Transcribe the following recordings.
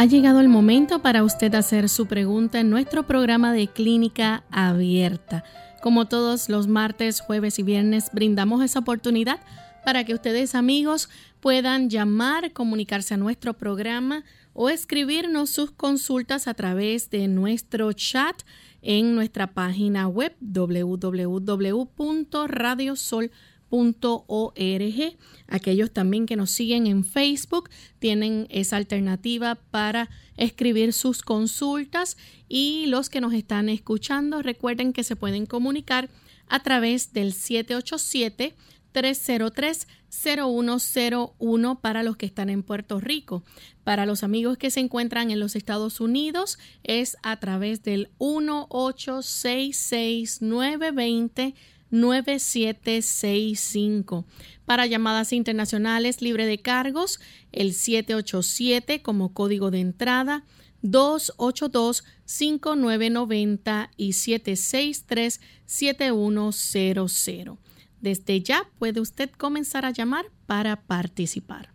Ha llegado el momento para usted hacer su pregunta en nuestro programa de clínica abierta. Como todos los martes, jueves y viernes, brindamos esa oportunidad para que ustedes amigos puedan llamar, comunicarse a nuestro programa o escribirnos sus consultas a través de nuestro chat en nuestra página web www.radiosol.com .org. Aquellos también que nos siguen en Facebook tienen esa alternativa para escribir sus consultas y los que nos están escuchando recuerden que se pueden comunicar a través del 787 303 0101 para los que están en Puerto Rico. Para los amigos que se encuentran en los Estados Unidos es a través del 1866 920 9765. Para llamadas internacionales libre de cargos, el 787 como código de entrada, 282-5990 y 763-7100. Desde ya puede usted comenzar a llamar para participar.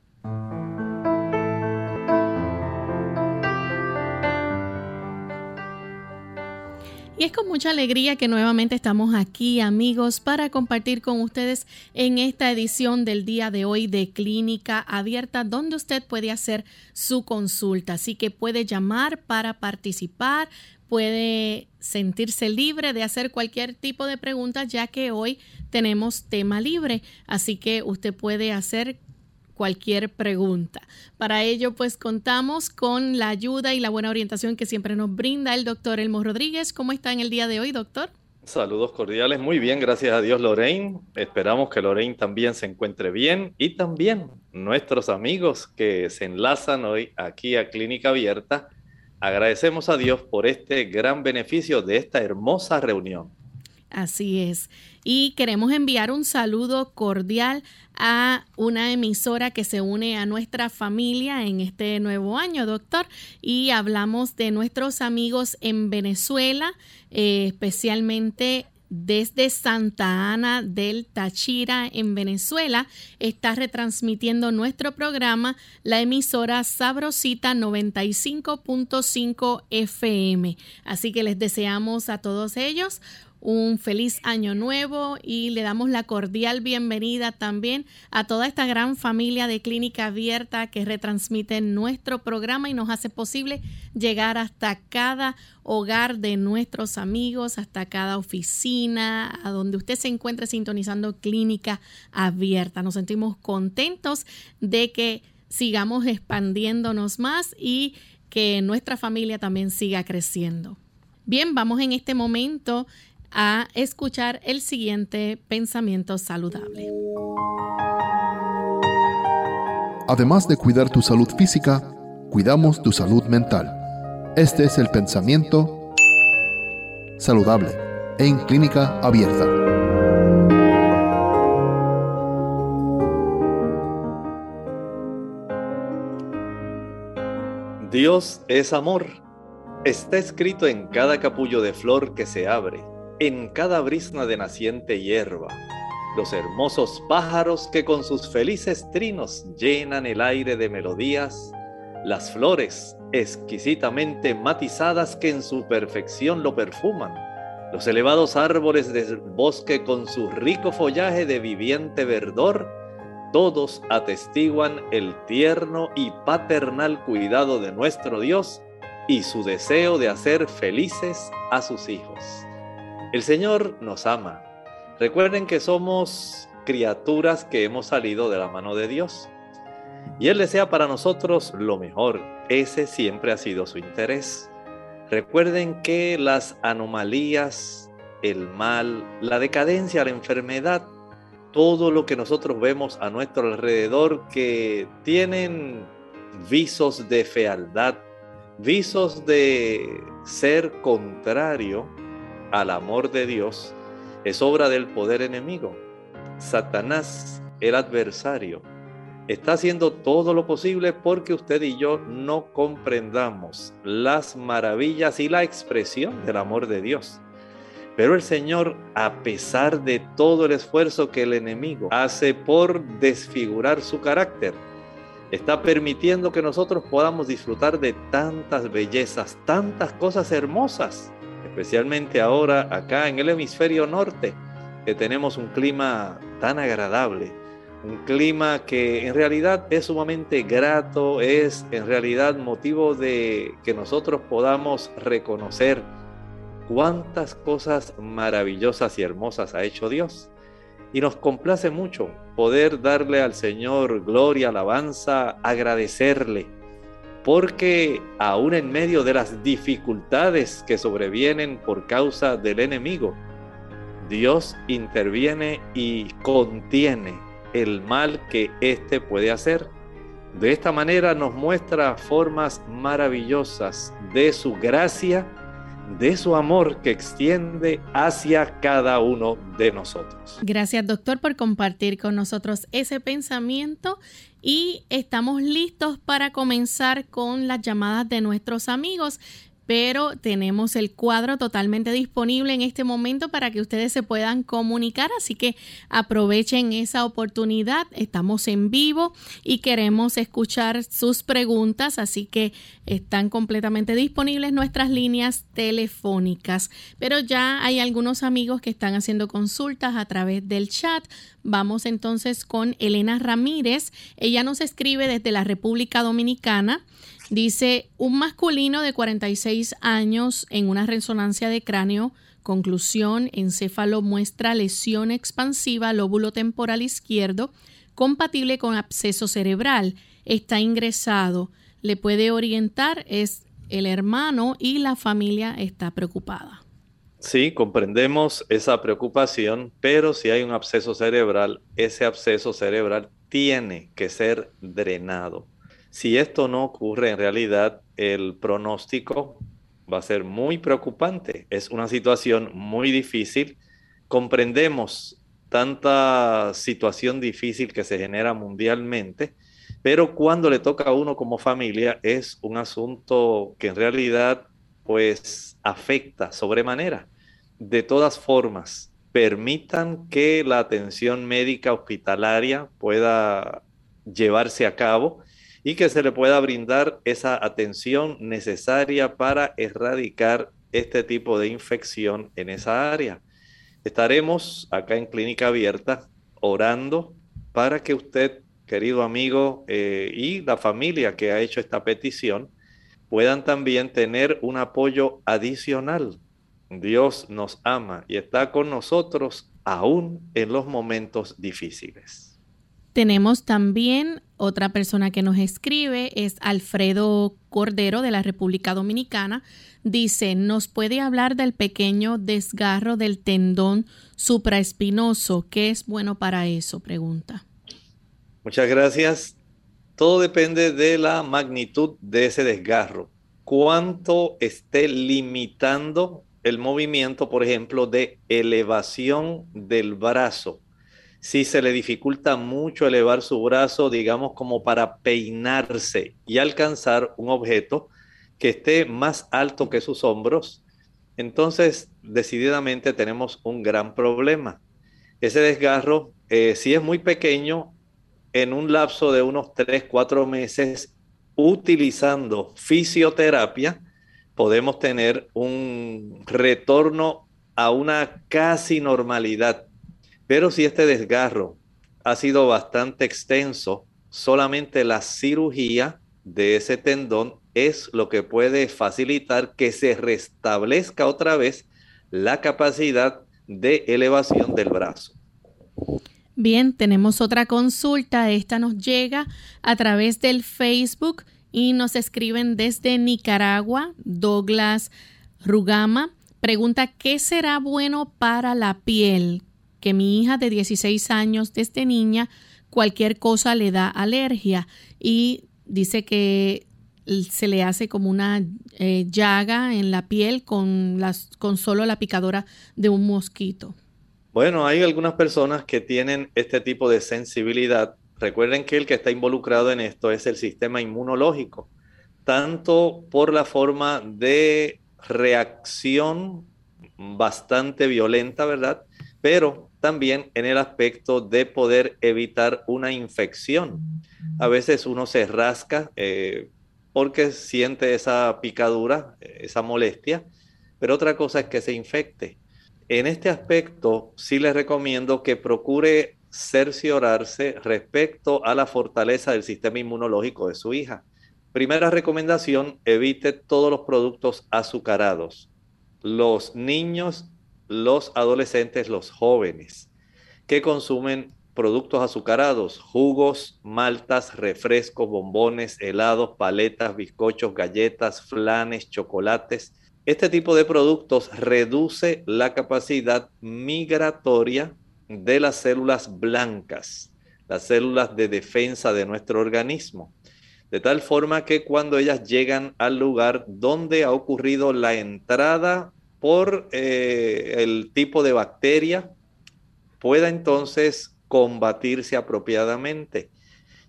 Y es con mucha alegría que nuevamente estamos aquí, amigos, para compartir con ustedes en esta edición del día de hoy de Clínica Abierta, donde usted puede hacer su consulta. Así que puede llamar para participar, puede sentirse libre de hacer cualquier tipo de pregunta, ya que hoy tenemos tema libre. Así que usted puede hacer cualquier pregunta. Para ello, pues contamos con la ayuda y la buena orientación que siempre nos brinda el doctor Elmo Rodríguez. ¿Cómo está en el día de hoy, doctor? Saludos cordiales, muy bien, gracias a Dios Lorraine. Esperamos que Lorraine también se encuentre bien y también nuestros amigos que se enlazan hoy aquí a Clínica Abierta. Agradecemos a Dios por este gran beneficio de esta hermosa reunión. Así es. Y queremos enviar un saludo cordial a una emisora que se une a nuestra familia en este nuevo año, doctor. Y hablamos de nuestros amigos en Venezuela, eh, especialmente desde Santa Ana del Táchira en Venezuela. Está retransmitiendo nuestro programa la emisora Sabrosita 95.5 FM. Así que les deseamos a todos ellos un feliz año nuevo y le damos la cordial bienvenida también a toda esta gran familia de Clínica Abierta que retransmite nuestro programa y nos hace posible llegar hasta cada hogar de nuestros amigos, hasta cada oficina, a donde usted se encuentre sintonizando Clínica Abierta. Nos sentimos contentos de que sigamos expandiéndonos más y que nuestra familia también siga creciendo. Bien, vamos en este momento a escuchar el siguiente pensamiento saludable. Además de cuidar tu salud física, cuidamos tu salud mental. Este es el pensamiento saludable en clínica abierta. Dios es amor. Está escrito en cada capullo de flor que se abre en cada brisna de naciente hierba, los hermosos pájaros que con sus felices trinos llenan el aire de melodías, las flores exquisitamente matizadas que en su perfección lo perfuman, los elevados árboles del bosque con su rico follaje de viviente verdor, todos atestiguan el tierno y paternal cuidado de nuestro Dios y su deseo de hacer felices a sus hijos. El Señor nos ama. Recuerden que somos criaturas que hemos salido de la mano de Dios. Y Él desea para nosotros lo mejor. Ese siempre ha sido su interés. Recuerden que las anomalías, el mal, la decadencia, la enfermedad, todo lo que nosotros vemos a nuestro alrededor que tienen visos de fealdad, visos de ser contrario al amor de Dios, es obra del poder enemigo. Satanás, el adversario, está haciendo todo lo posible porque usted y yo no comprendamos las maravillas y la expresión del amor de Dios. Pero el Señor, a pesar de todo el esfuerzo que el enemigo hace por desfigurar su carácter, está permitiendo que nosotros podamos disfrutar de tantas bellezas, tantas cosas hermosas, especialmente ahora acá en el hemisferio norte, que tenemos un clima tan agradable, un clima que en realidad es sumamente grato, es en realidad motivo de que nosotros podamos reconocer cuántas cosas maravillosas y hermosas ha hecho Dios. Y nos complace mucho poder darle al Señor gloria, alabanza, agradecerle, porque aún en medio de las dificultades que sobrevienen por causa del enemigo, Dios interviene y contiene el mal que éste puede hacer. De esta manera nos muestra formas maravillosas de su gracia, de su amor que extiende hacia cada uno de nosotros. Gracias doctor por compartir con nosotros ese pensamiento y estamos listos para comenzar con las llamadas de nuestros amigos pero tenemos el cuadro totalmente disponible en este momento para que ustedes se puedan comunicar, así que aprovechen esa oportunidad. Estamos en vivo y queremos escuchar sus preguntas, así que están completamente disponibles nuestras líneas telefónicas. Pero ya hay algunos amigos que están haciendo consultas a través del chat. Vamos entonces con Elena Ramírez. Ella nos escribe desde la República Dominicana. Dice, un masculino de 46 años en una resonancia de cráneo, conclusión, encéfalo muestra lesión expansiva lóbulo temporal izquierdo, compatible con absceso cerebral. Está ingresado. Le puede orientar, es el hermano y la familia está preocupada. Sí, comprendemos esa preocupación, pero si hay un absceso cerebral, ese absceso cerebral tiene que ser drenado. Si esto no ocurre en realidad, el pronóstico va a ser muy preocupante. Es una situación muy difícil. Comprendemos tanta situación difícil que se genera mundialmente, pero cuando le toca a uno como familia es un asunto que en realidad pues afecta sobremanera. De todas formas, permitan que la atención médica hospitalaria pueda llevarse a cabo y que se le pueda brindar esa atención necesaria para erradicar este tipo de infección en esa área. Estaremos acá en Clínica Abierta orando para que usted, querido amigo, eh, y la familia que ha hecho esta petición, puedan también tener un apoyo adicional. Dios nos ama y está con nosotros aún en los momentos difíciles. Tenemos también otra persona que nos escribe, es Alfredo Cordero de la República Dominicana. Dice, ¿nos puede hablar del pequeño desgarro del tendón supraespinoso? ¿Qué es bueno para eso? Pregunta. Muchas gracias. Todo depende de la magnitud de ese desgarro. Cuánto esté limitando el movimiento, por ejemplo, de elevación del brazo si se le dificulta mucho elevar su brazo, digamos como para peinarse y alcanzar un objeto que esté más alto que sus hombros, entonces decididamente tenemos un gran problema. Ese desgarro, eh, si es muy pequeño, en un lapso de unos 3, 4 meses, utilizando fisioterapia, podemos tener un retorno a una casi normalidad pero si este desgarro ha sido bastante extenso, solamente la cirugía de ese tendón es lo que puede facilitar que se restablezca otra vez la capacidad de elevación del brazo. Bien, tenemos otra consulta. Esta nos llega a través del Facebook y nos escriben desde Nicaragua, Douglas Rugama. Pregunta, ¿qué será bueno para la piel? Porque mi hija de 16 años, desde niña, cualquier cosa le da alergia y dice que se le hace como una eh, llaga en la piel con, las, con solo la picadora de un mosquito. Bueno, hay algunas personas que tienen este tipo de sensibilidad. Recuerden que el que está involucrado en esto es el sistema inmunológico, tanto por la forma de reacción bastante violenta, ¿verdad? Pero también en el aspecto de poder evitar una infección. A veces uno se rasca eh, porque siente esa picadura, esa molestia, pero otra cosa es que se infecte. En este aspecto sí les recomiendo que procure cerciorarse respecto a la fortaleza del sistema inmunológico de su hija. Primera recomendación, evite todos los productos azucarados. Los niños, los adolescentes, los jóvenes que consumen productos azucarados, jugos, maltas, refrescos, bombones, helados, paletas, bizcochos, galletas, flanes, chocolates. Este tipo de productos reduce la capacidad migratoria de las células blancas, las células de defensa de nuestro organismo. De tal forma que cuando ellas llegan al lugar donde ha ocurrido la entrada por eh, el tipo de bacteria, pueda entonces combatirse apropiadamente.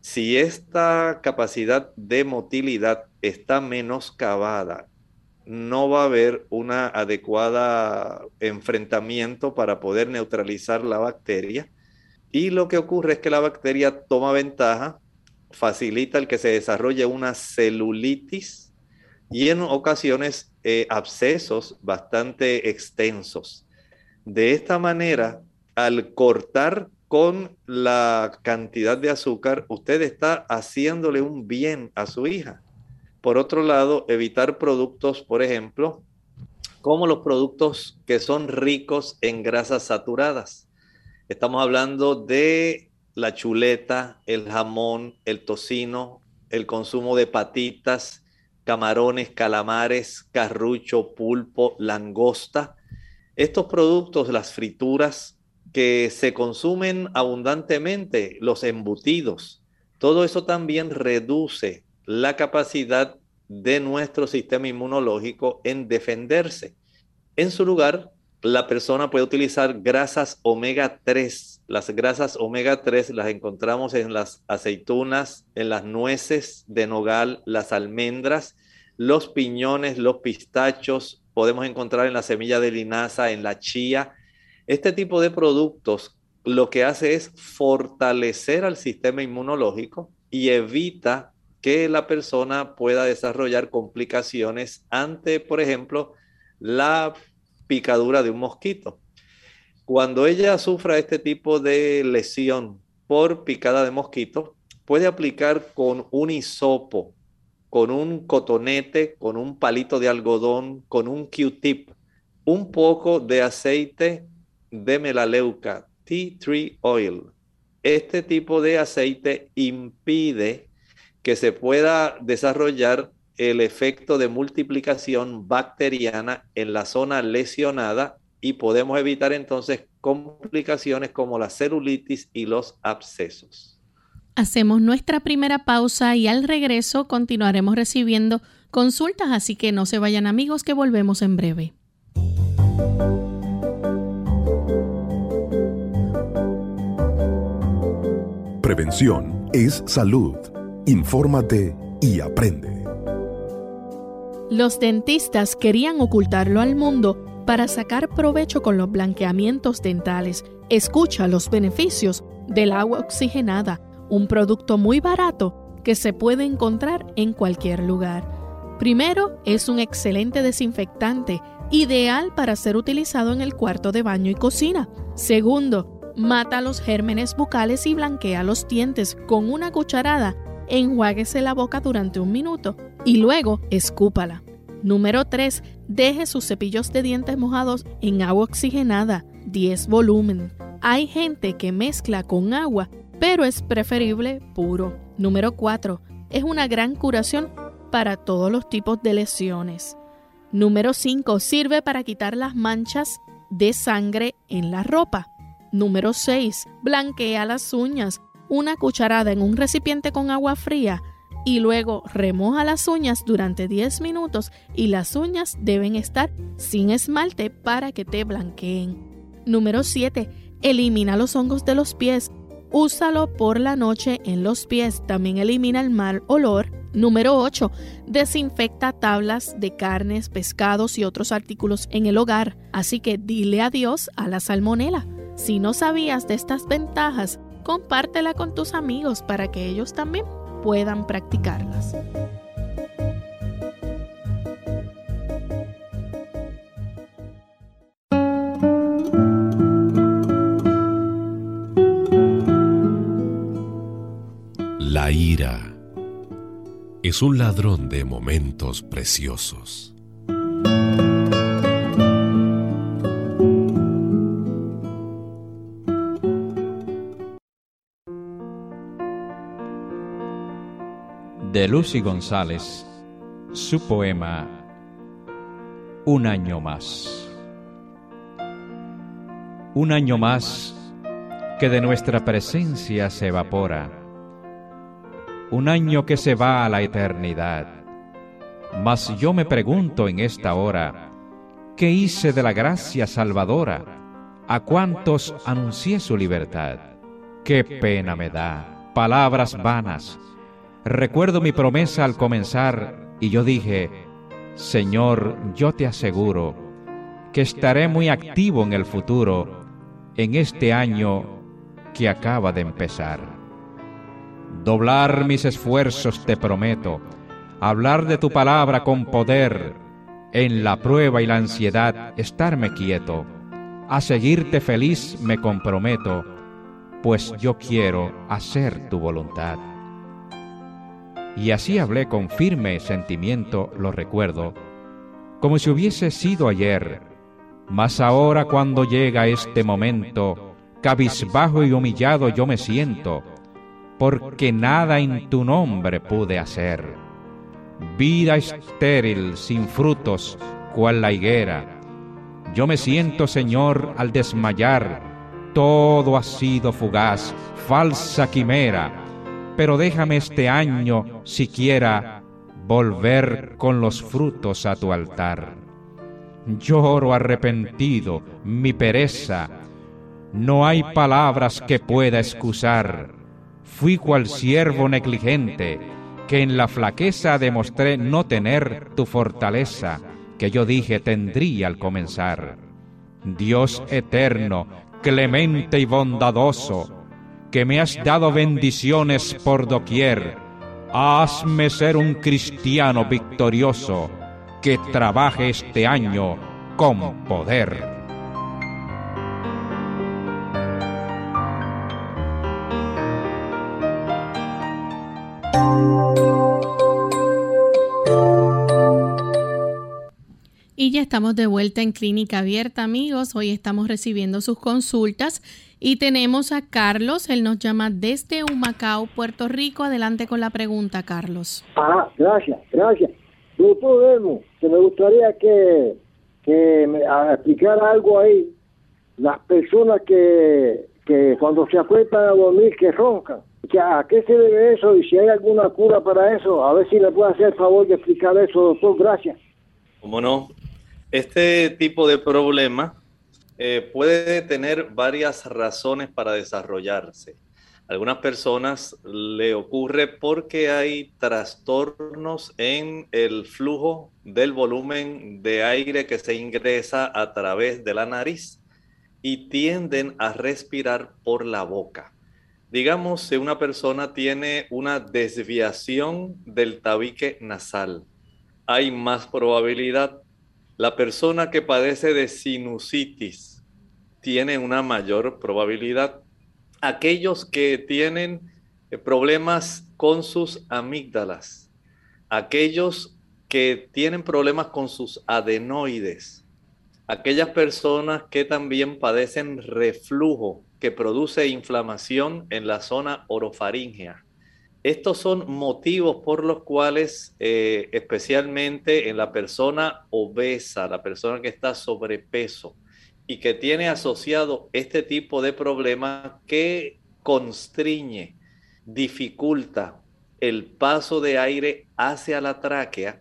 Si esta capacidad de motilidad está menoscabada, no va a haber una adecuada enfrentamiento para poder neutralizar la bacteria. Y lo que ocurre es que la bacteria toma ventaja, facilita el que se desarrolle una celulitis y en ocasiones eh, abscesos bastante extensos. De esta manera, al cortar con la cantidad de azúcar, usted está haciéndole un bien a su hija. Por otro lado, evitar productos, por ejemplo, como los productos que son ricos en grasas saturadas. Estamos hablando de la chuleta, el jamón, el tocino, el consumo de patitas, camarones, calamares, carrucho, pulpo, langosta. Estos productos, las frituras, que se consumen abundantemente, los embutidos, todo eso también reduce la capacidad de nuestro sistema inmunológico en defenderse. En su lugar, la persona puede utilizar grasas omega 3. Las grasas omega 3 las encontramos en las aceitunas, en las nueces de nogal, las almendras, los piñones, los pistachos, podemos encontrar en la semilla de linaza, en la chía, este tipo de productos lo que hace es fortalecer al sistema inmunológico y evita que la persona pueda desarrollar complicaciones ante, por ejemplo, la picadura de un mosquito. Cuando ella sufra este tipo de lesión por picada de mosquito, puede aplicar con un hisopo, con un cotonete, con un palito de algodón, con un Q-tip, un poco de aceite de melaleuca, tea tree oil. Este tipo de aceite impide que se pueda desarrollar el efecto de multiplicación bacteriana en la zona lesionada y podemos evitar entonces complicaciones como la celulitis y los abscesos. Hacemos nuestra primera pausa y al regreso continuaremos recibiendo consultas, así que no se vayan amigos que volvemos en breve. Prevención es salud. Infórmate y aprende. Los dentistas querían ocultarlo al mundo para sacar provecho con los blanqueamientos dentales. Escucha los beneficios del agua oxigenada, un producto muy barato que se puede encontrar en cualquier lugar. Primero, es un excelente desinfectante, ideal para ser utilizado en el cuarto de baño y cocina. Segundo, Mata los gérmenes bucales y blanquea los dientes con una cucharada. Enjuáguese la boca durante un minuto y luego escúpala. Número 3. Deje sus cepillos de dientes mojados en agua oxigenada, 10 volumen. Hay gente que mezcla con agua, pero es preferible puro. Número 4. Es una gran curación para todos los tipos de lesiones. Número 5. Sirve para quitar las manchas de sangre en la ropa. Número 6. Blanquea las uñas. Una cucharada en un recipiente con agua fría y luego remoja las uñas durante 10 minutos y las uñas deben estar sin esmalte para que te blanqueen. Número 7. Elimina los hongos de los pies. Úsalo por la noche en los pies. También elimina el mal olor. Número 8. Desinfecta tablas de carnes, pescados y otros artículos en el hogar. Así que dile adiós a la salmonela. Si no sabías de estas ventajas, compártela con tus amigos para que ellos también puedan practicarlas. La ira es un ladrón de momentos preciosos. Lucy González, su poema Un año más. Un año más que de nuestra presencia se evapora un año que se va a la eternidad. Mas yo me pregunto en esta hora, ¿qué hice de la gracia salvadora? ¿A cuántos anuncié su libertad? ¡Qué pena me da! Palabras vanas. Recuerdo mi promesa al comenzar y yo dije, Señor, yo te aseguro que estaré muy activo en el futuro, en este año que acaba de empezar. Doblar mis esfuerzos te prometo, hablar de tu palabra con poder, en la prueba y la ansiedad estarme quieto, a seguirte feliz me comprometo, pues yo quiero hacer tu voluntad. Y así hablé con firme sentimiento, lo recuerdo, como si hubiese sido ayer, mas ahora cuando llega este momento, cabizbajo y humillado yo me siento, porque nada en tu nombre pude hacer. Vida estéril, sin frutos, cual la higuera. Yo me siento, Señor, al desmayar, todo ha sido fugaz, falsa quimera, pero déjame este año, siquiera, volver con los frutos a tu altar. Lloro arrepentido, mi pereza, no hay palabras que pueda excusar Fui cual siervo negligente, que en la flaqueza demostré no tener tu fortaleza, que yo dije tendría al comenzar. Dios eterno, clemente y bondadoso, que me has dado bendiciones por doquier, hazme ser un cristiano victorioso, que trabaje este año con poder. Y ya estamos de vuelta en Clínica Abierta, amigos. Hoy estamos recibiendo sus consultas y tenemos a Carlos. Él nos llama desde Humacao, Puerto Rico. Adelante con la pregunta, Carlos. Ah, gracias, gracias. Doctor Elmo, que me gustaría que, que me explicara algo ahí. Las personas que, que cuando se acuestan a dormir, que roncan. ¿A qué se debe eso? Y si hay alguna cura para eso, a ver si le puede hacer el favor de explicar eso, doctor. Gracias. ¿Cómo no? Este tipo de problema eh, puede tener varias razones para desarrollarse. algunas personas le ocurre porque hay trastornos en el flujo del volumen de aire que se ingresa a través de la nariz y tienden a respirar por la boca. Digamos, si una persona tiene una desviación del tabique nasal, hay más probabilidad la persona que padece de sinusitis tiene una mayor probabilidad. Aquellos que tienen eh, problemas con sus amígdalas, aquellos que tienen problemas con sus adenoides, aquellas personas que también padecen reflujo que produce inflamación en la zona orofaringea, estos son motivos por los cuales, eh, especialmente en la persona obesa, la persona que está sobrepeso, y que tiene asociado este tipo de problema que constriñe, dificulta el paso de aire hacia la tráquea,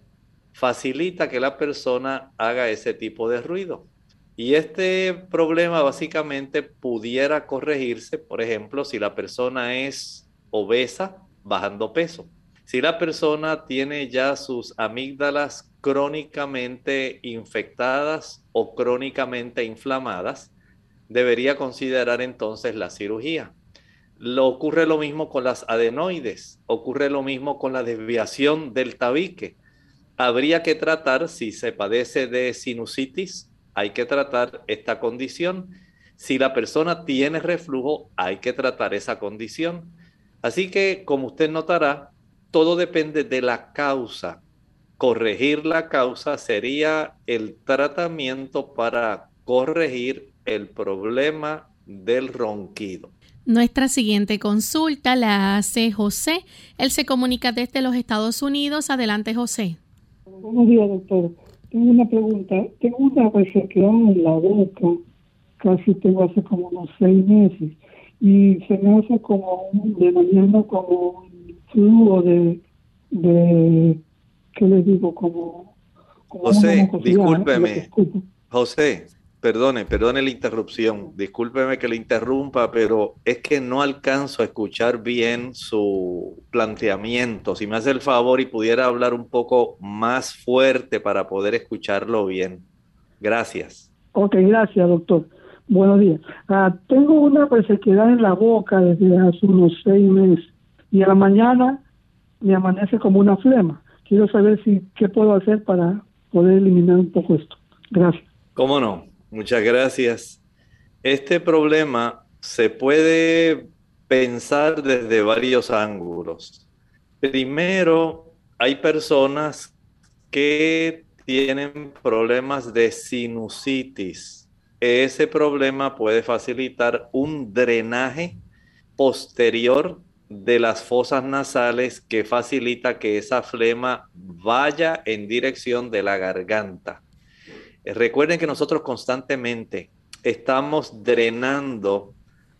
facilita que la persona haga ese tipo de ruido. Y este problema básicamente pudiera corregirse, por ejemplo, si la persona es obesa, bajando peso. Si la persona tiene ya sus amígdalas crónicamente infectadas o crónicamente inflamadas, debería considerar entonces la cirugía. Lo ocurre lo mismo con las adenoides, ocurre lo mismo con la desviación del tabique. Habría que tratar, si se padece de sinusitis, hay que tratar esta condición. Si la persona tiene reflujo, hay que tratar esa condición. Así que, como usted notará, todo depende de la causa. Corregir la causa sería el tratamiento para corregir el problema del ronquido. Nuestra siguiente consulta la hace José. Él se comunica desde los Estados Unidos. Adelante, José. Buenos días, doctor. Tengo una pregunta. Tengo una resequedad en la boca. Casi tengo hace como unos seis meses. Y se me hace como un, de mañana como un flujo de, de ¿qué le digo? Como, José, discúlpeme. José, Perdone, perdone la interrupción, discúlpeme que le interrumpa, pero es que no alcanzo a escuchar bien su planteamiento. Si me hace el favor y pudiera hablar un poco más fuerte para poder escucharlo bien. Gracias. Ok, gracias, doctor. Buenos días. Ah, tengo una resequedad en la boca desde hace unos seis meses y a la mañana me amanece como una flema. Quiero saber si qué puedo hacer para poder eliminar un poco esto. Gracias. ¿Cómo no? Muchas gracias. Este problema se puede pensar desde varios ángulos. Primero, hay personas que tienen problemas de sinusitis. Ese problema puede facilitar un drenaje posterior de las fosas nasales que facilita que esa flema vaya en dirección de la garganta. Recuerden que nosotros constantemente estamos drenando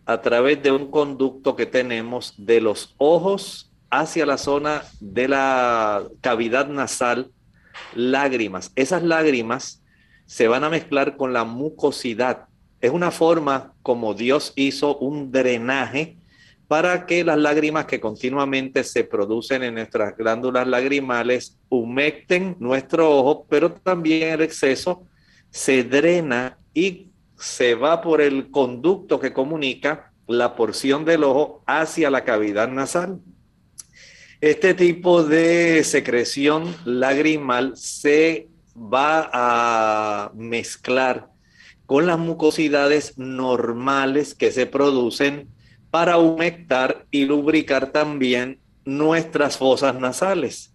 a través de un conducto que tenemos de los ojos hacia la zona de la cavidad nasal, lágrimas. Esas lágrimas se van a mezclar con la mucosidad. Es una forma como Dios hizo un drenaje para que las lágrimas que continuamente se producen en nuestras glándulas lagrimales humecten nuestro ojo, pero también el exceso se drena y se va por el conducto que comunica la porción del ojo hacia la cavidad nasal. Este tipo de secreción lagrimal se va a mezclar con las mucosidades normales que se producen para humectar y lubricar también nuestras fosas nasales.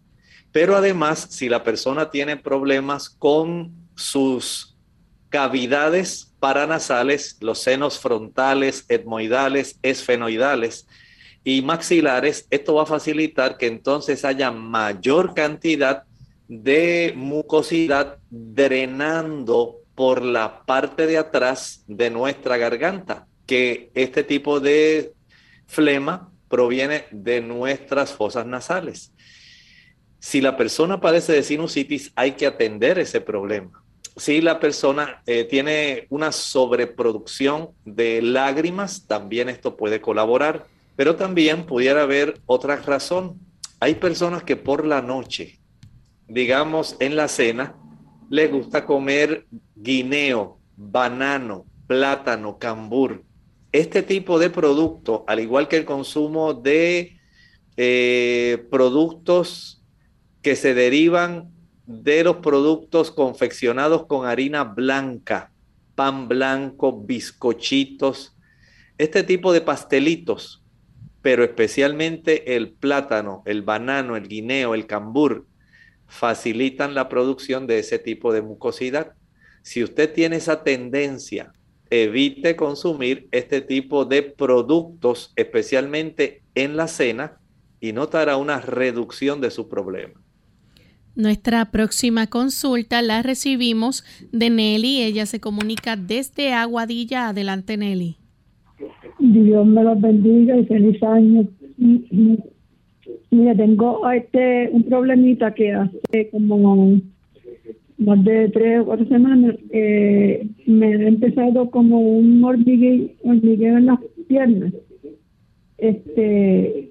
Pero además, si la persona tiene problemas con sus cavidades paranasales, los senos frontales, etmoidales, esfenoidales y maxilares, esto va a facilitar que entonces haya mayor cantidad de mucosidad drenando por la parte de atrás de nuestra garganta, que este tipo de flema proviene de nuestras fosas nasales. Si la persona padece de sinusitis, hay que atender ese problema si la persona eh, tiene una sobreproducción de lágrimas, también esto puede colaborar, pero también pudiera haber otra razón. Hay personas que por la noche, digamos en la cena, les gusta comer guineo, banano, plátano, cambur. Este tipo de producto, al igual que el consumo de eh, productos que se derivan de los productos confeccionados con harina blanca, pan blanco, bizcochitos, este tipo de pastelitos, pero especialmente el plátano, el banano, el guineo, el cambur, facilitan la producción de ese tipo de mucosidad. Si usted tiene esa tendencia, evite consumir este tipo de productos, especialmente en la cena, y notará una reducción de su problema. Nuestra próxima consulta la recibimos de Nelly. Ella se comunica desde Aguadilla. Adelante, Nelly. Dios me los bendiga y feliz año. Mira, tengo este un problemita que hace como más de tres o cuatro semanas eh, me ha empezado como un hormigueo, hormigueo en las piernas. Este,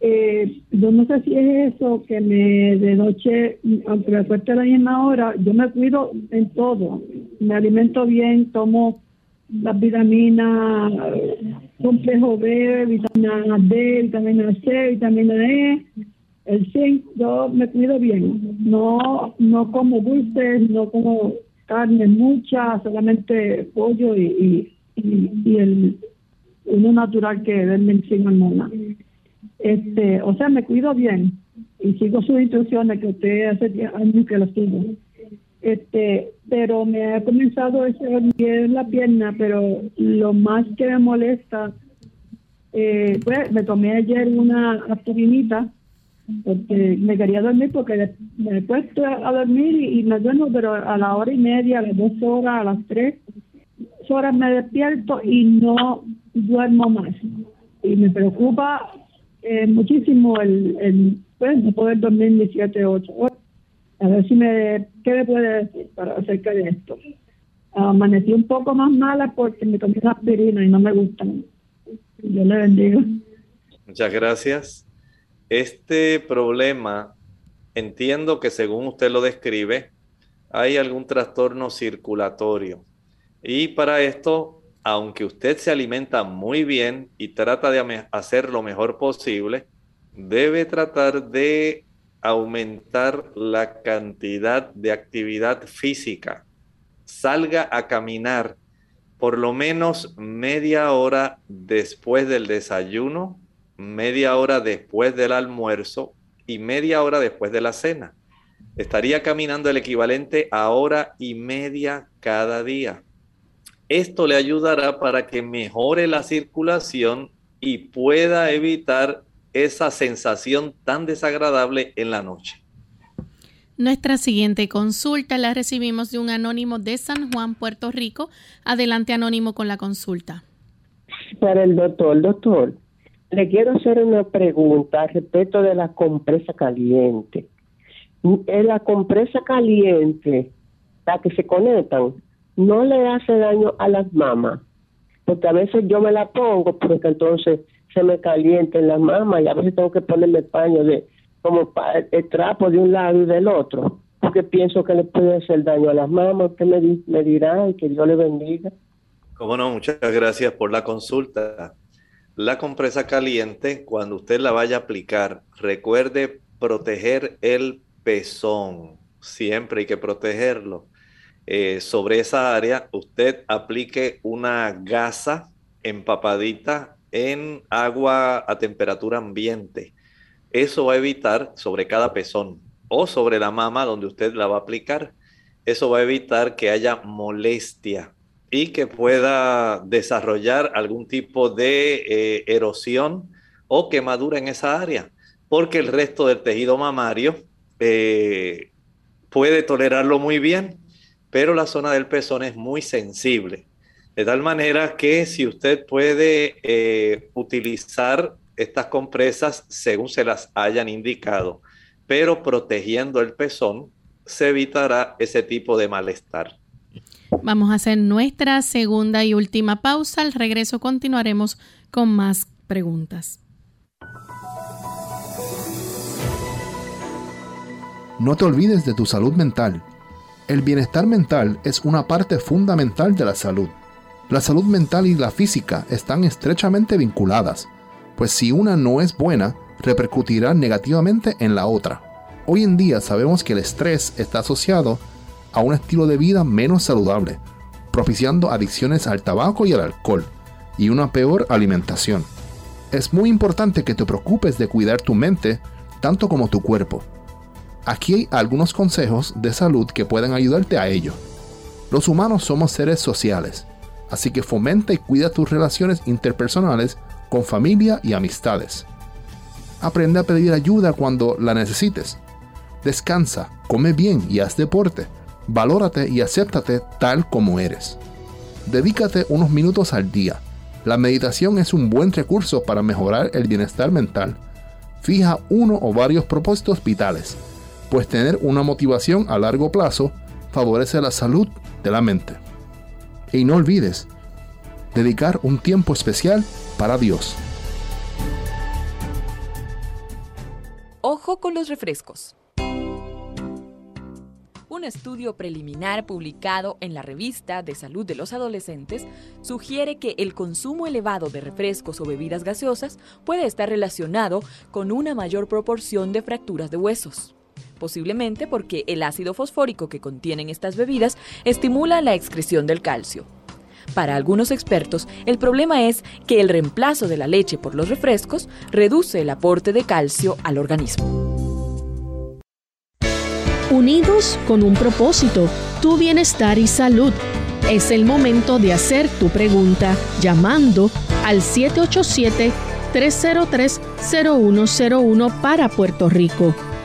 eh, yo no sé si es eso que me de noche, aunque me acueste a la misma hora, yo me cuido en todo. Me alimento bien, tomo las vitaminas, complejo B, vitamina D, vitamina C, vitamina E, el zinc, yo me cuido bien. No, no como dulces, no como carne mucha, solamente pollo y, y, y, el uno natural que venden sin hormonas. Este, o sea, me cuido bien y sigo sus instrucciones que usted hace años que lo sigo. Este, pero me ha comenzado ese en la pierna, pero lo más que me molesta, eh, pues me tomé ayer una aspirinita porque me quería dormir porque me he puesto a dormir y, me duermo, pero a la hora y media, a las dos horas, a las tres horas me despierto y no duermo más. Y me preocupa eh, muchísimo el, el pues, no poder dormir ni siete, ocho horas. A ver si me, ¿qué me puede decir para acerca de esto? Amanecí un poco más mala porque me tomé la aspirina y no me gustan. Yo le bendigo. Muchas gracias. Este problema, entiendo que según usted lo describe, hay algún trastorno circulatorio. Y para esto, aunque usted se alimenta muy bien y trata de hacer lo mejor posible, debe tratar de aumentar la cantidad de actividad física. Salga a caminar por lo menos media hora después del desayuno, media hora después del almuerzo y media hora después de la cena. Estaría caminando el equivalente a hora y media cada día. Esto le ayudará para que mejore la circulación y pueda evitar esa sensación tan desagradable en la noche. Nuestra siguiente consulta la recibimos de un anónimo de San Juan, Puerto Rico. Adelante, anónimo, con la consulta. Para el doctor, doctor, le quiero hacer una pregunta respecto de la compresa caliente. En la compresa caliente, la que se conectan, no le hace daño a las mamas, porque a veces yo me la pongo porque entonces se me calienta en las mamas y a veces tengo que ponerme paño de como el trapo de un lado y del otro, porque pienso que le puede hacer daño a las mamas. Usted me, me dirá y que Dios le bendiga. Cómo no, muchas gracias por la consulta. La compresa caliente, cuando usted la vaya a aplicar, recuerde proteger el pezón. Siempre hay que protegerlo. Eh, sobre esa área, usted aplique una gasa empapadita en agua a temperatura ambiente. Eso va a evitar sobre cada pezón o sobre la mama donde usted la va a aplicar. Eso va a evitar que haya molestia y que pueda desarrollar algún tipo de eh, erosión o quemadura en esa área, porque el resto del tejido mamario eh, puede tolerarlo muy bien pero la zona del pezón es muy sensible. De tal manera que si usted puede eh, utilizar estas compresas según se las hayan indicado, pero protegiendo el pezón, se evitará ese tipo de malestar. Vamos a hacer nuestra segunda y última pausa. Al regreso continuaremos con más preguntas. No te olvides de tu salud mental el bienestar mental es una parte fundamental de la salud. La salud mental y la física están estrechamente vinculadas, pues si una no es buena, repercutirá negativamente en la otra. Hoy en día sabemos que el estrés está asociado a un estilo de vida menos saludable, propiciando adicciones al tabaco y al alcohol, y una peor alimentación. Es muy importante que te preocupes de cuidar tu mente tanto como tu cuerpo. Aquí hay algunos consejos de salud que pueden ayudarte a ello. Los humanos somos seres sociales, así que fomenta y cuida tus relaciones interpersonales con familia y amistades. Aprende a pedir ayuda cuando la necesites. Descansa, come bien y haz deporte. Valórate y acéptate tal como eres. Dedícate unos minutos al día. La meditación es un buen recurso para mejorar el bienestar mental. Fija uno o varios propósitos vitales, pues tener una motivación a largo plazo favorece la salud de la mente. Y no olvides, dedicar un tiempo especial para Dios. Ojo con los refrescos. Un estudio preliminar publicado en la revista de salud de los adolescentes sugiere que el consumo elevado de refrescos o bebidas gaseosas puede estar relacionado con una mayor proporción de fracturas de huesos. Posiblemente porque el ácido fosfórico que contienen estas bebidas estimula la excreción del calcio. Para algunos expertos, el problema es que el reemplazo de la leche por los refrescos reduce el aporte de calcio al organismo. Unidos con un propósito, tu bienestar y salud. Es el momento de hacer tu pregunta llamando al 787-303-0101 para Puerto Rico,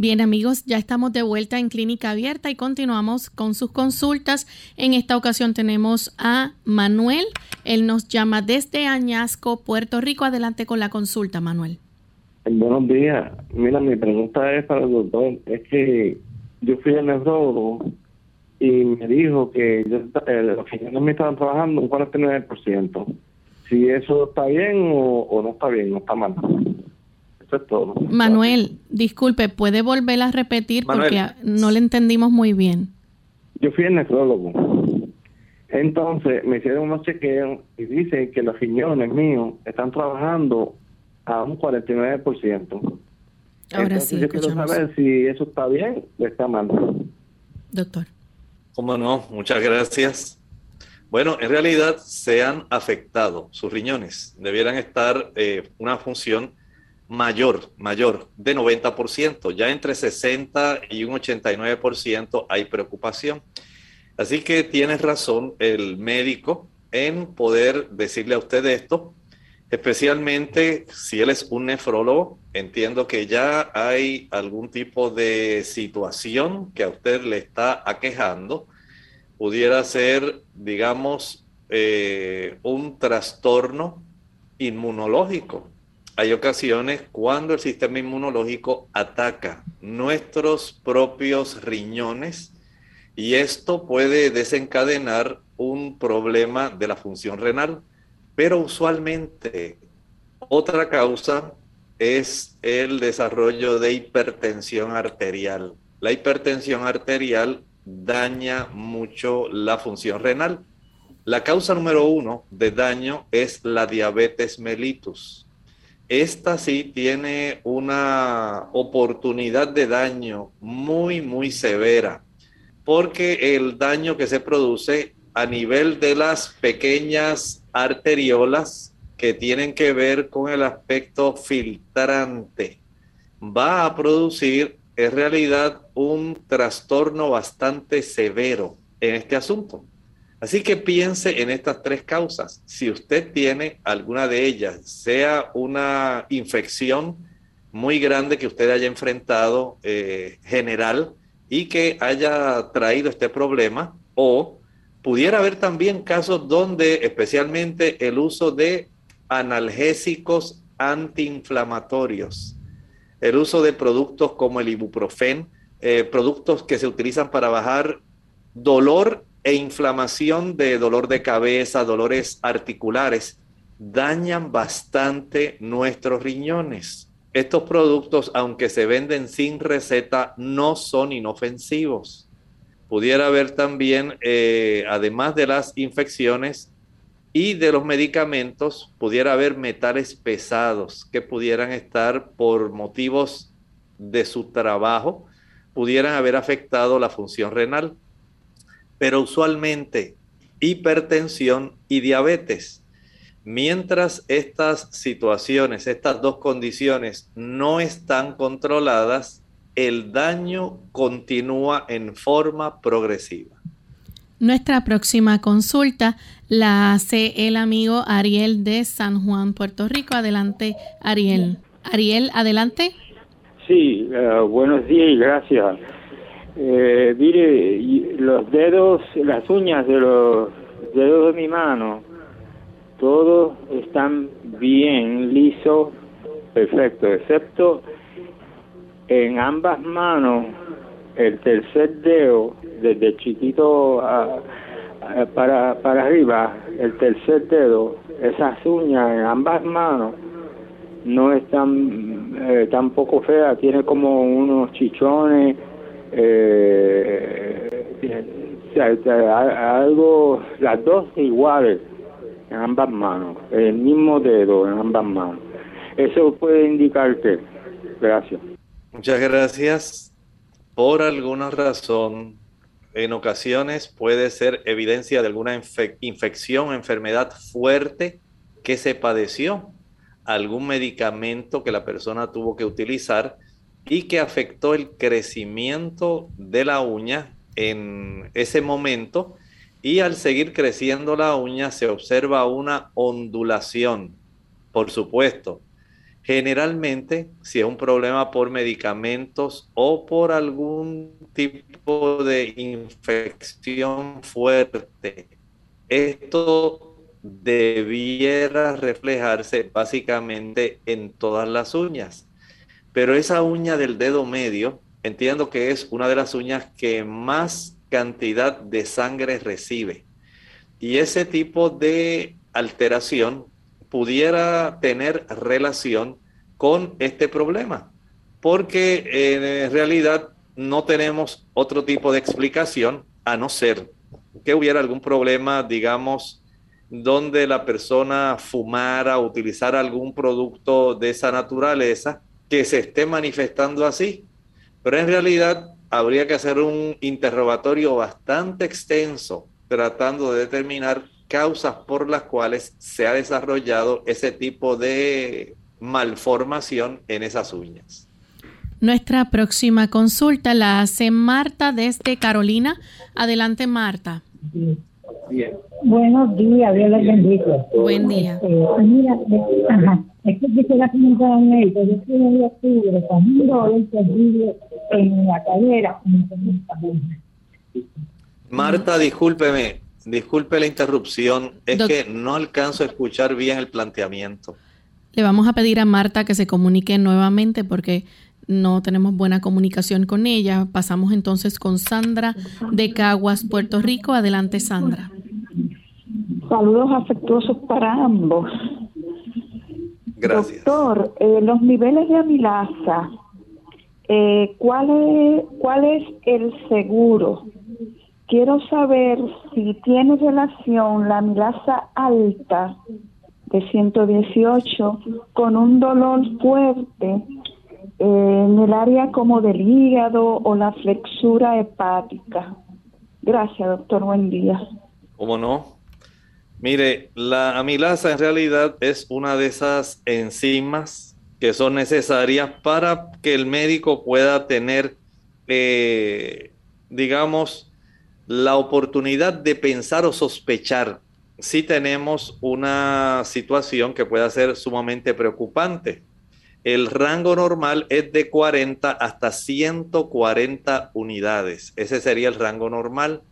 Bien amigos, ya estamos de vuelta en Clínica Abierta y continuamos con sus consultas. En esta ocasión tenemos a Manuel. Él nos llama desde Añasco, Puerto Rico. Adelante con la consulta, Manuel. Buenos días. Mira, mi pregunta es para el doctor. Es que yo fui al neurólogo y me dijo que yo, eh, los no me estaban trabajando un 49%. Si eso está bien o, no está bien, no está mal. Eso es todo. Manuel, disculpe, ¿puede volver a repetir porque no le entendimos muy bien? Yo fui el nefrólogo. Entonces me hicieron unos chequeos y dicen que los riñones míos están trabajando a un 49%. Ahora sí, yo quiero saber si eso está bien o está mal. Doctor. ¿Cómo no? Muchas gracias. Bueno, en realidad se han afectado sus riñones. Debieran estar eh, una función mayor, mayor, de 90%. Ya entre 60 y un 89% hay preocupación. Así que tiene razón el médico en poder decirle a usted esto, especialmente si él es un nefrólogo. Entiendo que ya hay algún tipo de situación que a usted le está aquejando pudiera ser, digamos, eh, un trastorno inmunológico. Hay ocasiones cuando el sistema inmunológico ataca nuestros propios riñones y esto puede desencadenar un problema de la función renal. Pero usualmente otra causa es el desarrollo de hipertensión arterial. La hipertensión arterial daña mucho la función renal. La causa número uno de daño es la diabetes mellitus. Esta sí tiene una oportunidad de daño muy, muy severa, porque el daño que se produce a nivel de las pequeñas arteriolas que tienen que ver con el aspecto filtrante va a producir en realidad un trastorno bastante severo en este asunto. Así que piense en estas tres causas. Si usted tiene alguna de ellas, sea una infección muy grande que usted haya enfrentado eh, general y que haya traído este problema, o pudiera haber también casos donde especialmente el uso de analgésicos antiinflamatorios el uso de productos como el ibuprofen, eh, productos que se utilizan para bajar dolor e inflamación de dolor de cabeza, dolores articulares, dañan bastante nuestros riñones. Estos productos, aunque se venden sin receta, no son inofensivos. Pudiera haber también, eh, además de las infecciones, y de los medicamentos pudiera haber metales pesados que pudieran estar por motivos de su trabajo, pudieran haber afectado la función renal. Pero usualmente hipertensión y diabetes. Mientras estas situaciones, estas dos condiciones no están controladas, el daño continúa en forma progresiva. Nuestra próxima consulta la hace el amigo Ariel de San Juan, Puerto Rico. Adelante, Ariel. Ariel, adelante. Sí, eh, buenos días y gracias. Eh, mire, los dedos, las uñas de los dedos de mi mano, todos están bien lisos, perfecto, excepto en ambas manos, el tercer dedo, desde chiquito para, para arriba, el tercer dedo, esas uñas en ambas manos, no están eh, tampoco feas, tiene como unos chichones, algo, las dos iguales en ambas manos, el mismo dedo en ambas manos. Eso puede indicar que. Gracias. Muchas gracias. Por alguna razón, en ocasiones puede ser evidencia de alguna infección, enfermedad fuerte que se padeció, algún medicamento que la persona tuvo que utilizar y que afectó el crecimiento de la uña en ese momento y al seguir creciendo la uña se observa una ondulación, por supuesto. Generalmente, si es un problema por medicamentos o por algún tipo de infección fuerte, esto debiera reflejarse básicamente en todas las uñas. Pero esa uña del dedo medio, entiendo que es una de las uñas que más cantidad de sangre recibe. Y ese tipo de alteración pudiera tener relación con este problema, porque en realidad no tenemos otro tipo de explicación a no ser que hubiera algún problema, digamos, donde la persona fumara, utilizara algún producto de esa naturaleza que se esté manifestando así. Pero en realidad habría que hacer un interrogatorio bastante extenso tratando de determinar causas por las cuales se ha desarrollado ese tipo de malformación en esas uñas. Nuestra próxima consulta la hace Marta desde Carolina. Adelante, Marta. Buenos días, Dios les bendiga. Buen día. Este, mira, ajá, es que quisiera comentar a un médico. Yo estoy en octubre con un dolor terrible en la cadera. Marta, discúlpeme, disculpe la interrupción. Es que no alcanzo a escuchar bien el planteamiento. Le vamos a pedir a Marta que se comunique nuevamente porque no tenemos buena comunicación con ella. Pasamos entonces con Sandra de Caguas, Puerto Rico. Adelante, Sandra. Saludos afectuosos para ambos. Gracias. Doctor, eh, los niveles de amilasa, eh, ¿cuál, es, ¿cuál es el seguro? Quiero saber si tiene relación la amilasa alta de 118 con un dolor fuerte eh, en el área como del hígado o la flexura hepática. Gracias, doctor. Buen día. ¿Cómo no? Mire, la amilasa en realidad es una de esas enzimas que son necesarias para que el médico pueda tener, eh, digamos, la oportunidad de pensar o sospechar si tenemos una situación que pueda ser sumamente preocupante. El rango normal es de 40 hasta 140 unidades. Ese sería el rango normal.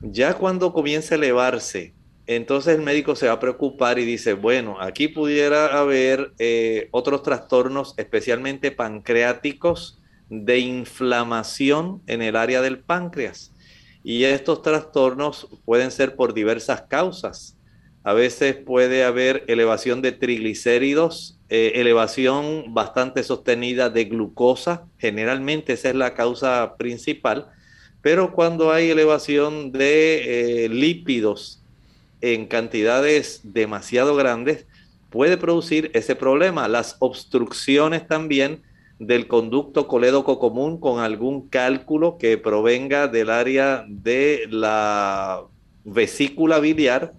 Ya cuando comience a elevarse, entonces el médico se va a preocupar y dice, bueno, aquí pudiera haber eh, otros trastornos, especialmente pancreáticos, de inflamación en el área del páncreas. Y estos trastornos pueden ser por diversas causas. A veces puede haber elevación de triglicéridos, eh, elevación bastante sostenida de glucosa, generalmente esa es la causa principal, pero cuando hay elevación de eh, lípidos en cantidades demasiado grandes, puede producir ese problema. Las obstrucciones también del conducto colédoco común con algún cálculo que provenga del área de la vesícula biliar,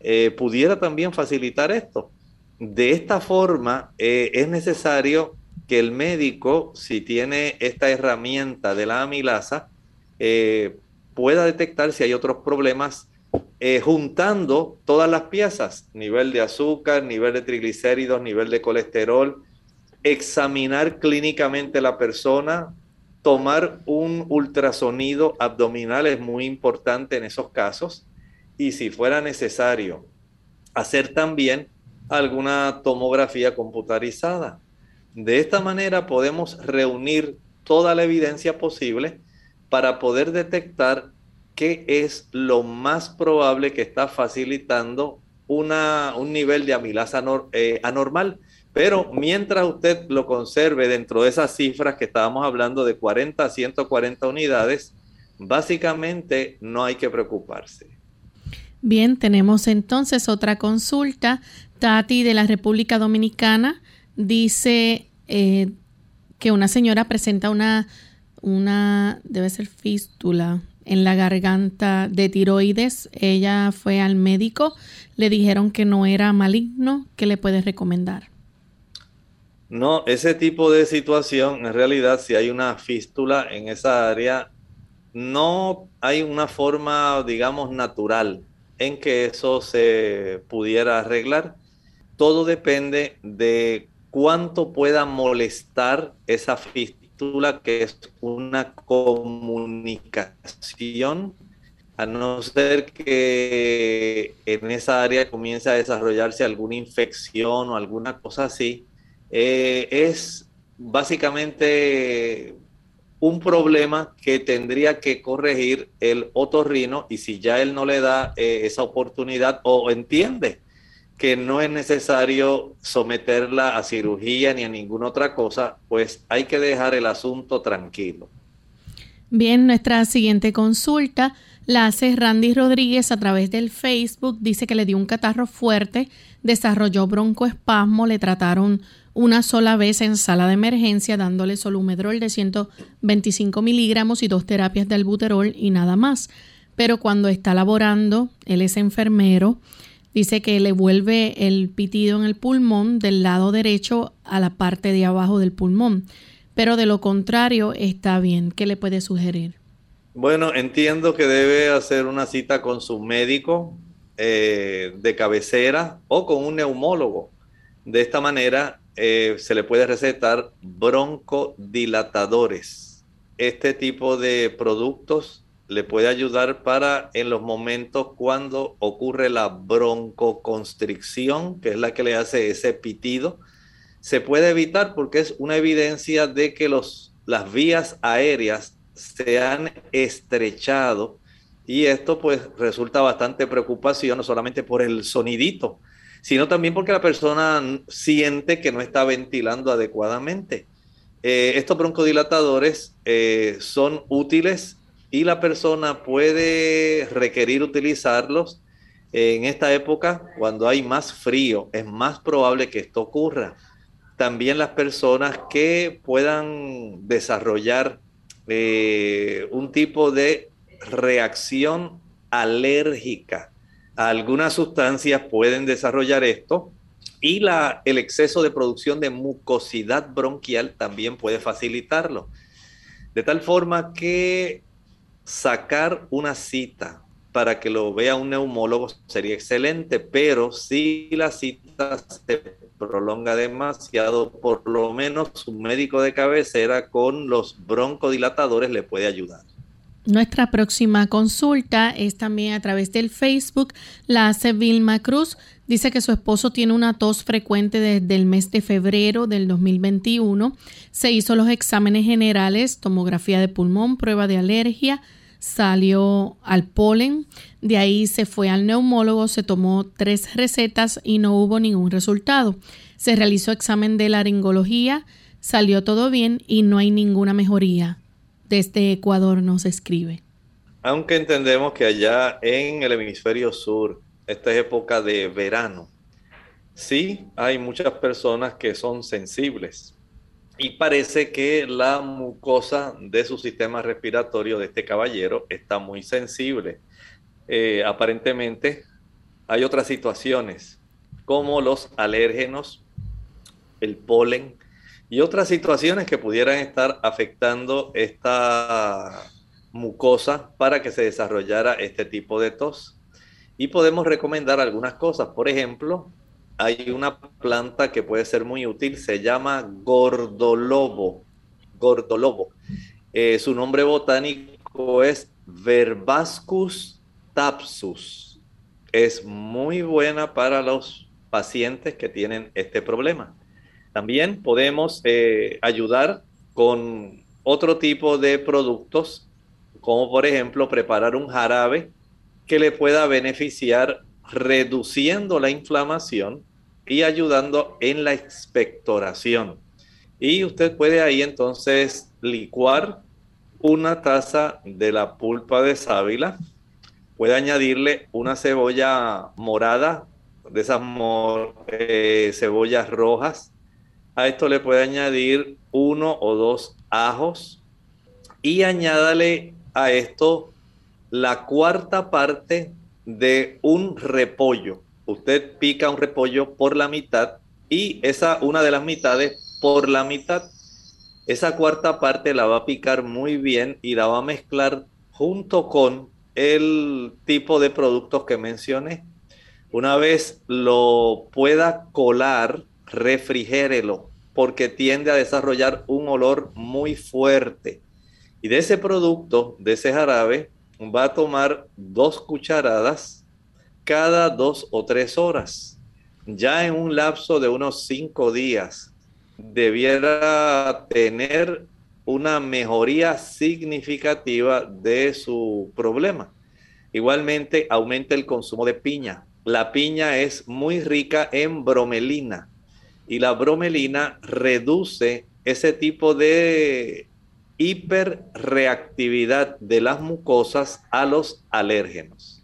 eh, pudiera también facilitar esto. De esta forma, eh, es necesario que el médico, si tiene esta herramienta de la amilasa, eh, pueda detectar si hay otros problemas juntando todas las piezas, nivel de azúcar, nivel de triglicéridos, nivel de colesterol, examinar clínicamente la persona, tomar un ultrasonido abdominal es muy importante en esos casos y si fuera necesario hacer también alguna tomografía computarizada. De esta manera podemos reunir toda la evidencia posible para poder detectar qué es lo más probable que está facilitando una, un nivel de amilasa eh, anormal. Pero mientras usted lo conserve dentro de esas cifras que estábamos hablando de 40 a 140 unidades, básicamente no hay que preocuparse. Bien, tenemos entonces otra consulta. Tati de la República Dominicana dice eh, que una señora presenta una, una, debe ser fístula en la garganta de tiroides. Ella fue al médico, le dijeron que no era maligno. ¿Qué le puede recomendar? No, ese tipo de situación, en realidad, si hay una fístula en esa área, no hay una forma, digamos, natural en que eso se pudiera arreglar. Todo depende de cuánto pueda molestar esa fístula, que es una comunicación, a no ser que en esa área comience a desarrollarse alguna infección o alguna cosa así eh, es básicamente un problema que tendría que corregir el otorrino y si ya él no le da eh, esa oportunidad o entiende que no es necesario someterla a cirugía ni a ninguna otra cosa, pues hay que dejar el asunto tranquilo. Bien, nuestra siguiente consulta la hace Randy Rodríguez a través del Facebook. Dice que le dio un catarro fuerte, desarrolló broncoespasmo, le trataron una sola vez en sala de emergencia dándole solumedrol de 125 miligramos y dos terapias de albuterol y nada más. Pero cuando está laborando, él es enfermero, dice que le vuelve el pitido en el pulmón del lado derecho a la parte de abajo del pulmón. Pero de lo contrario está bien. ¿Qué le puede sugerir? Bueno, entiendo que debe hacer una cita con su médico eh, de cabecera o con un neumólogo. De esta manera eh, se le puede recetar broncodilatadores. Este tipo de productos le puede ayudar para en los momentos cuando ocurre la broncoconstricción, que es la que le hace ese pitido. Se puede evitar porque es una evidencia de que los, las vías aéreas se han estrechado y esto pues resulta bastante preocupación, no solamente por el sonidito, sino también porque la persona siente que no está ventilando adecuadamente. Eh, estos broncodilatadores eh, son útiles y la persona puede requerir utilizarlos en esta época cuando hay más frío. Es más probable que esto ocurra. También las personas que puedan desarrollar eh, un tipo de reacción alérgica algunas sustancias pueden desarrollar esto y la, el exceso de producción de mucosidad bronquial también puede facilitarlo. De tal forma que sacar una cita para que lo vea un neumólogo sería excelente, pero si la cita se prolonga demasiado, por lo menos un médico de cabecera con los broncodilatadores le puede ayudar. Nuestra próxima consulta es también a través del Facebook. La hace Vilma Cruz. Dice que su esposo tiene una tos frecuente desde el mes de febrero del 2021. Se hizo los exámenes generales, tomografía de pulmón, prueba de alergia, salió al polen. De ahí se fue al neumólogo, se tomó tres recetas y no hubo ningún resultado. Se realizó examen de laringología, salió todo bien y no hay ninguna mejoría desde Ecuador nos escribe. Aunque entendemos que allá en el hemisferio sur, esta es época de verano, sí hay muchas personas que son sensibles y parece que la mucosa de su sistema respiratorio de este caballero está muy sensible. Eh, aparentemente hay otras situaciones como los alérgenos, el polen y otras situaciones que pudieran estar afectando esta mucosa para que se desarrollara este tipo de tos. Y podemos recomendar algunas cosas. Por ejemplo, hay una planta que puede ser muy útil, se llama gordolobo. Gordolobo. Eh, su nombre botánico es Verbascus tapsus. Es muy buena para los pacientes que tienen este problema. También podemos eh, ayudar con otro tipo de productos, como por ejemplo preparar un jarabe que le pueda beneficiar reduciendo la inflamación y ayudando en la expectoración. Y usted puede ahí entonces licuar una taza de la pulpa de sábila, puede añadirle una cebolla morada, de esas eh, cebollas rojas. A esto le puede añadir uno o dos ajos y añádale a esto la cuarta parte de un repollo. Usted pica un repollo por la mitad y esa una de las mitades por la mitad. Esa cuarta parte la va a picar muy bien y la va a mezclar junto con el tipo de productos que mencioné. Una vez lo pueda colar, refrigérelo porque tiende a desarrollar un olor muy fuerte. Y de ese producto, de ese jarabe, va a tomar dos cucharadas cada dos o tres horas. Ya en un lapso de unos cinco días, debiera tener una mejoría significativa de su problema. Igualmente, aumenta el consumo de piña. La piña es muy rica en bromelina y la bromelina reduce ese tipo de hiperreactividad de las mucosas a los alérgenos.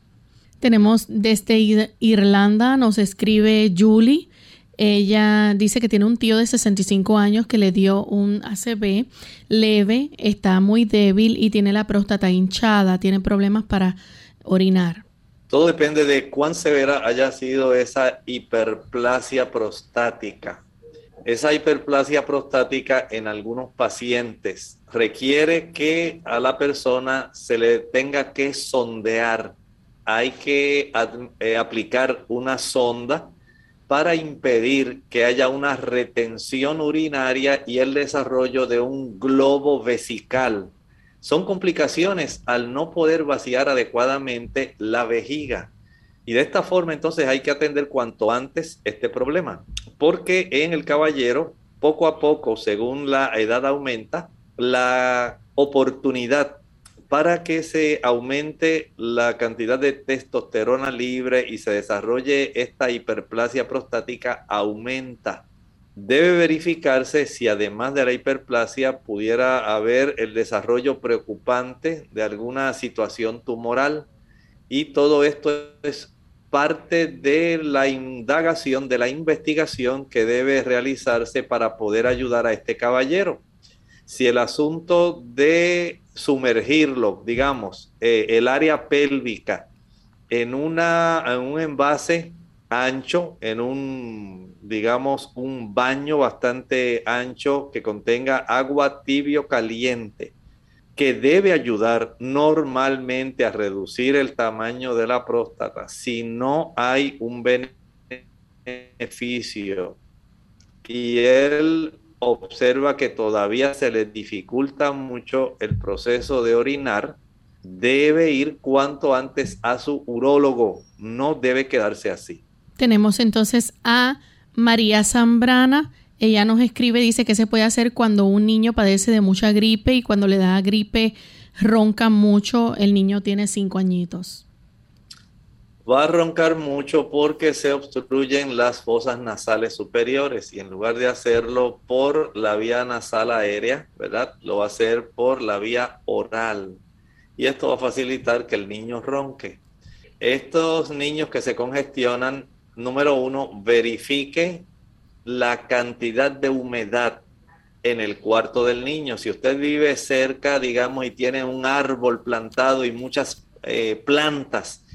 Tenemos desde Irlanda, nos escribe Julie. Ella dice que tiene un tío de 65 años que le dio un ACV leve, está muy débil y tiene la próstata hinchada, tiene problemas para orinar. Todo depende de cuán severa haya sido esa hiperplasia prostática. Esa hiperplasia prostática en algunos pacientes requiere que a la persona se le tenga que sondear. Hay que eh, aplicar una sonda para impedir que haya una retención urinaria y el desarrollo de un globo vesical. Son complicaciones al no poder vaciar adecuadamente la vejiga. Y de esta forma entonces hay que atender cuanto antes este problema, porque en el caballero, poco a poco, según la edad aumenta, la oportunidad para que se aumente la cantidad de testosterona libre y se desarrolle esta hiperplasia prostática aumenta. Debe verificarse si además de la hiperplasia pudiera haber el desarrollo preocupante de alguna situación tumoral. Y todo esto es parte de la indagación, de la investigación que debe realizarse para poder ayudar a este caballero. Si el asunto de sumergirlo, digamos, eh, el área pélvica en, una, en un envase ancho, en un, digamos, un baño bastante ancho que contenga agua tibio caliente, que debe ayudar normalmente a reducir el tamaño de la próstata si no hay un beneficio y él observa que todavía se le dificulta mucho el proceso de orinar, debe ir cuanto antes a su urólogo, no debe quedarse así. Tenemos entonces a María Zambrana ella nos escribe, dice que se puede hacer cuando un niño padece de mucha gripe y cuando le da gripe ronca mucho, el niño tiene cinco añitos. Va a roncar mucho porque se obstruyen las fosas nasales superiores y en lugar de hacerlo por la vía nasal aérea, ¿verdad? Lo va a hacer por la vía oral. Y esto va a facilitar que el niño ronque. Estos niños que se congestionan, número uno, verifique la cantidad de humedad en el cuarto del niño. Si usted vive cerca, digamos, y tiene un árbol plantado y muchas eh, plantas,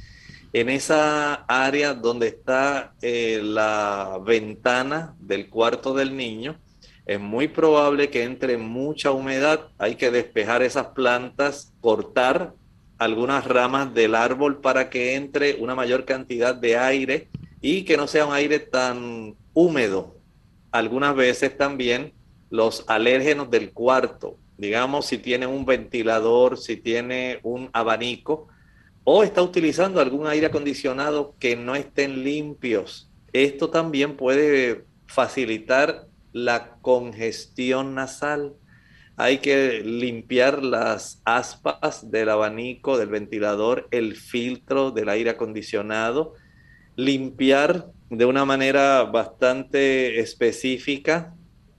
en esa área donde está eh, la ventana del cuarto del niño, es muy probable que entre mucha humedad. Hay que despejar esas plantas, cortar algunas ramas del árbol para que entre una mayor cantidad de aire y que no sea un aire tan húmedo. Algunas veces también los alérgenos del cuarto, digamos si tiene un ventilador, si tiene un abanico o está utilizando algún aire acondicionado que no estén limpios. Esto también puede facilitar la congestión nasal. Hay que limpiar las aspas del abanico, del ventilador, el filtro del aire acondicionado, limpiar de una manera bastante específica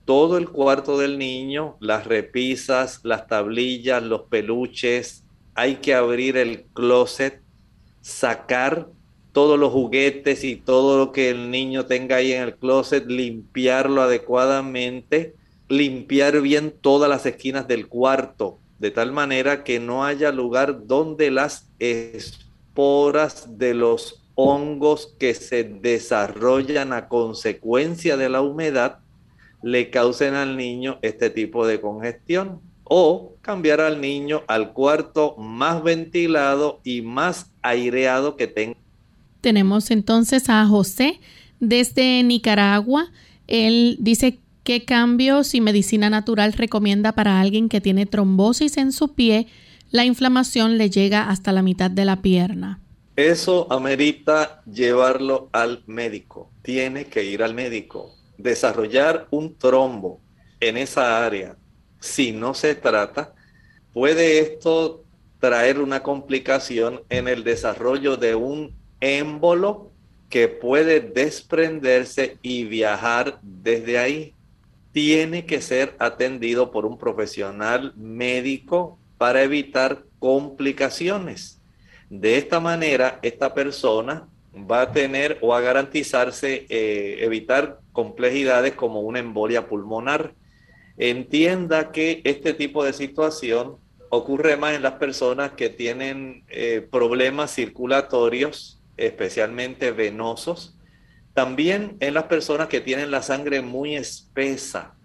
todo el cuarto del niño, las repisas, las tablillas, los peluches. Hay que abrir el closet, sacar todos los juguetes y todo lo que el niño tenga ahí en el closet, limpiarlo adecuadamente, limpiar bien todas las esquinas del cuarto, de tal manera que no haya lugar donde las esporas de los hongos que se desarrollan a consecuencia de la humedad le causen al niño este tipo de congestión o cambiar al niño al cuarto más ventilado y más aireado que tenga. Tenemos entonces a José desde Nicaragua. Él dice qué cambios y medicina natural recomienda para alguien que tiene trombosis en su pie. La inflamación le llega hasta la mitad de la pierna. Eso amerita llevarlo al médico. Tiene que ir al médico desarrollar un trombo en esa área, si no se trata, puede esto traer una complicación en el desarrollo de un émbolo que puede desprenderse y viajar desde ahí. Tiene que ser atendido por un profesional médico para evitar complicaciones. De esta manera, esta persona va a tener o a garantizarse eh, evitar complejidades como una embolia pulmonar. Entienda que este tipo de situación ocurre más en las personas que tienen eh, problemas circulatorios, especialmente venosos. También en las personas que tienen la sangre muy espesa.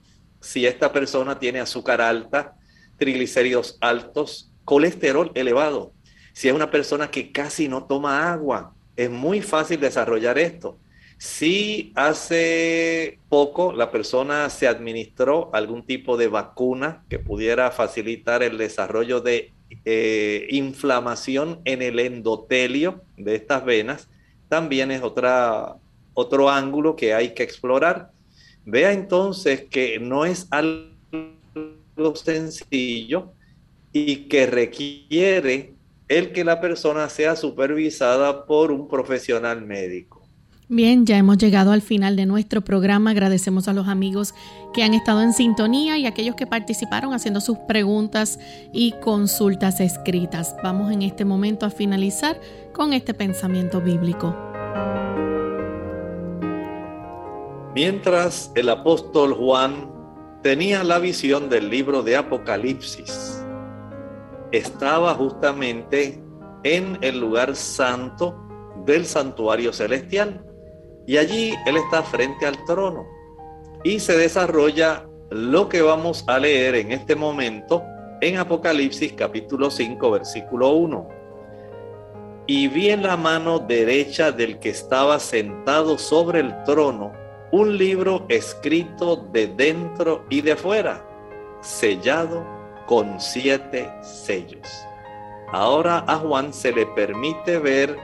Si esta persona tiene azúcar alta, triglicéridos altos, colesterol elevado. Si es una persona que casi no toma agua, es muy fácil desarrollar esto. Si hace poco la persona se administró algún tipo de vacuna que pudiera facilitar el desarrollo de eh, inflamación en el endotelio de estas venas, también es otra, otro ángulo que hay que explorar. Vea entonces que no es algo sencillo y que requiere el que la persona sea supervisada por un profesional médico. Bien, ya hemos llegado al final de nuestro programa. Agradecemos a los amigos que han estado en sintonía y a aquellos que participaron haciendo sus preguntas y consultas escritas. Vamos en este momento a finalizar con este pensamiento bíblico. Mientras el apóstol Juan tenía la visión del libro de Apocalipsis, estaba justamente en el lugar santo del santuario celestial. Y allí Él está frente al trono. Y se desarrolla lo que vamos a leer en este momento en Apocalipsis capítulo 5 versículo 1. Y vi en la mano derecha del que estaba sentado sobre el trono un libro escrito de dentro y de fuera, sellado con siete sellos. Ahora a Juan se le permite ver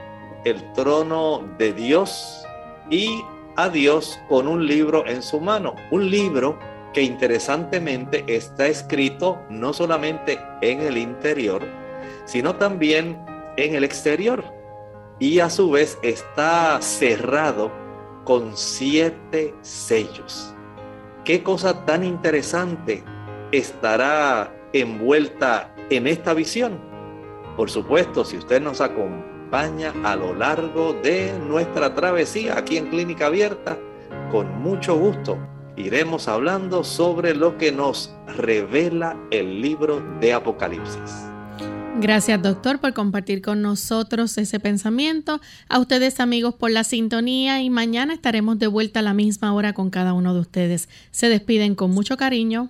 el trono de Dios y a Dios con un libro en su mano, un libro que interesantemente está escrito no solamente en el interior, sino también en el exterior. Y a su vez está cerrado con siete sellos. Qué cosa tan interesante estará envuelta en esta visión? Por supuesto, si usted nos acompaña a lo largo de nuestra travesía aquí en Clínica Abierta, con mucho gusto iremos hablando sobre lo que nos revela el libro de Apocalipsis. Gracias doctor por compartir con nosotros ese pensamiento. A ustedes amigos por la sintonía y mañana estaremos de vuelta a la misma hora con cada uno de ustedes. Se despiden con mucho cariño.